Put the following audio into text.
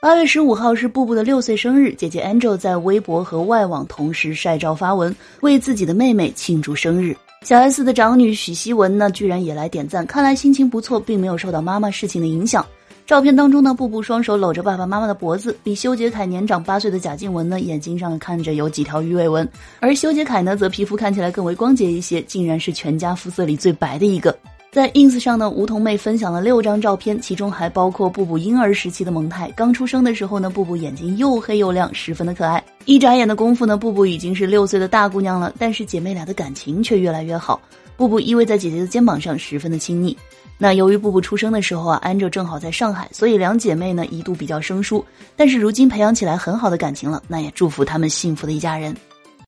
八月十五号是布布的六岁生日，姐姐 Angel 在微博和外网同时晒照发文，为自己的妹妹庆祝生日。小 S 的长女许希文呢，居然也来点赞，看来心情不错，并没有受到妈妈事情的影响。照片当中呢，布布双手搂着爸爸妈妈的脖子，比修杰楷年长八岁的贾静雯呢，眼睛上看着有几条鱼尾纹，而修杰楷呢，则皮肤看起来更为光洁一些，竟然是全家肤色里最白的一个。在 ins 上呢，梧桐妹分享了六张照片，其中还包括布布婴儿时期的萌态。刚出生的时候呢，布布眼睛又黑又亮，十分的可爱。一眨眼的功夫呢，布布已经是六岁的大姑娘了，但是姐妹俩的感情却越来越好。布布依偎在姐姐的肩膀上，十分的亲昵。那由于布布出生的时候啊，安哲正好在上海，所以两姐妹呢一度比较生疏。但是如今培养起来很好的感情了，那也祝福他们幸福的一家人。